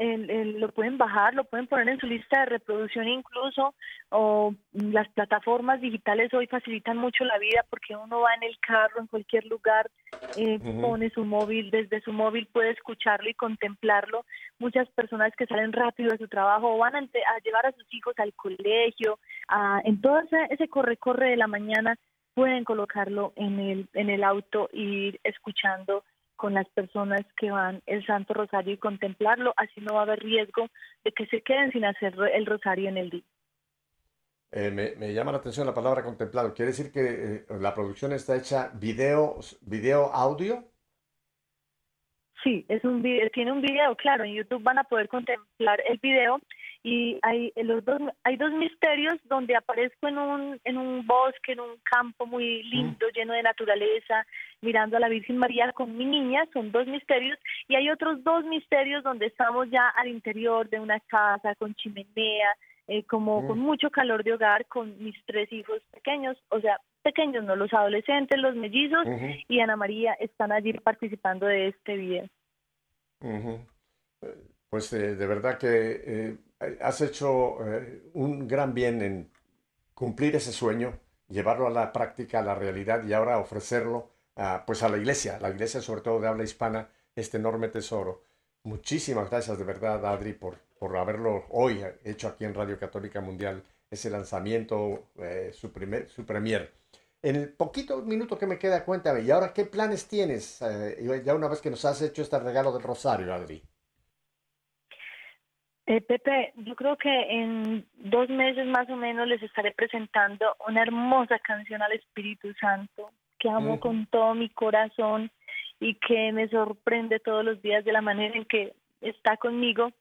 lo pueden bajar, lo pueden poner en su lista de reproducción incluso, o las plataformas digitales hoy facilitan mucho la vida porque uno va en el carro, en cualquier lugar, eh, pone su móvil, desde su móvil puede escucharlo y contemplarlo. Muchas personas que salen rápido de su trabajo van a, llevar a sus hijos al colegio, en todo ese, corre-corre de la mañana, pueden colocarlo en el, en el auto e ir escuchando con las personas que van el Santo Rosario y contemplarlo, así no va a haber riesgo de que se queden sin hacer el rosario en el día. Eh, me, llama la atención la palabra contemplado. ¿Quiere decir que eh, la producción está hecha video, video audio? Sí, es un video, tiene un video, claro, en YouTube van a poder contemplar el video y hay los dos hay dos misterios donde aparezco en un en un bosque, en un campo muy lindo, lleno de naturaleza, mirando a la Virgen María con mi niña, son dos misterios y hay otros dos misterios donde estamos ya al interior de una casa con chimenea, eh, como con mucho calor de hogar con mis tres hijos pequeños, o sea, pequeños, no los adolescentes, los mellizos y Ana María están allí participando de este video. Pues eh, de verdad que eh, has hecho un gran bien en cumplir ese sueño, llevarlo a la práctica, a la realidad y ahora ofrecerlo a, pues a la iglesia, la iglesia sobre todo de habla hispana, este enorme tesoro. Muchísimas gracias de verdad, Adri, por, por haberlo hoy hecho aquí en Radio Católica Mundial, ese lanzamiento, eh, su, primer, su premier. En el poquito minuto que me queda, cuéntame, ¿y ahora qué planes tienes? Eh, ya una vez que nos has hecho este regalo del Rosario, Adri. Eh, Pepe, yo creo que en dos meses más o menos les estaré presentando una hermosa canción al Espíritu Santo que amo con todo mi corazón y que me sorprende todos los días de la manera en que está conmigo.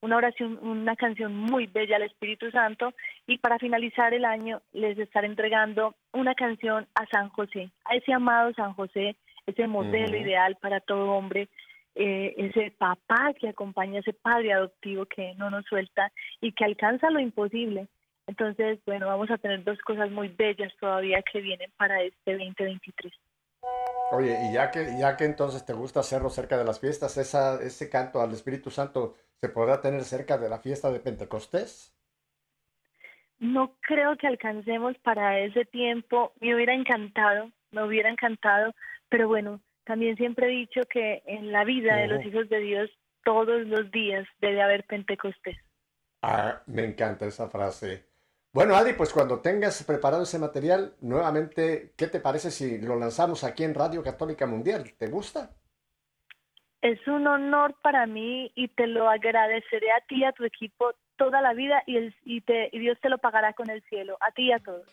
Una oración, una canción muy bella al Espíritu Santo. Y para finalizar el año les estaré entregando una canción a San José, a ese amado San José, ese modelo ideal para todo hombre, eh, ese papá que acompaña, ese padre adoptivo que no nos suelta y que alcanza lo imposible. Entonces, bueno, vamos a tener dos cosas muy bellas todavía que vienen para este 2023. Oye, y ya que, ya que entonces te gusta hacerlo cerca de las fiestas, esa, ese canto al Espíritu Santo, ¿se podrá tener cerca de la fiesta de Pentecostés? No creo que alcancemos para ese tiempo. Me hubiera encantado, me hubiera encantado, pero bueno, también siempre he dicho que en la vida de los hijos de Dios todos los días debe haber Pentecostés. Ah, me encanta esa frase. Bueno, Adri, pues cuando tengas preparado ese material, nuevamente, ¿qué te parece si lo lanzamos aquí en Radio Católica Mundial? ¿Te gusta? Es un honor para mí y te lo agradeceré a ti y a tu equipo toda la vida y, el, y, te, y Dios te lo pagará con el cielo, a ti y a todos.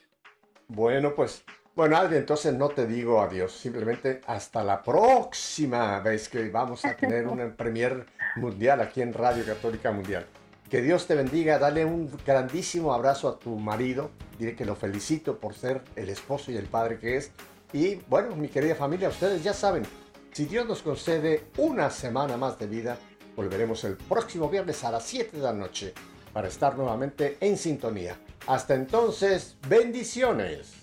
Bueno, pues, bueno, Adri, entonces no te digo adiós, simplemente hasta la próxima vez que vamos a tener una premier mundial aquí en Radio Católica Mundial. Que Dios te bendiga, dale un grandísimo abrazo a tu marido, dile que lo felicito por ser el esposo y el padre que es. Y bueno, mi querida familia, ustedes ya saben, si Dios nos concede una semana más de vida, volveremos el próximo viernes a las 7 de la noche para estar nuevamente en sintonía. Hasta entonces, bendiciones.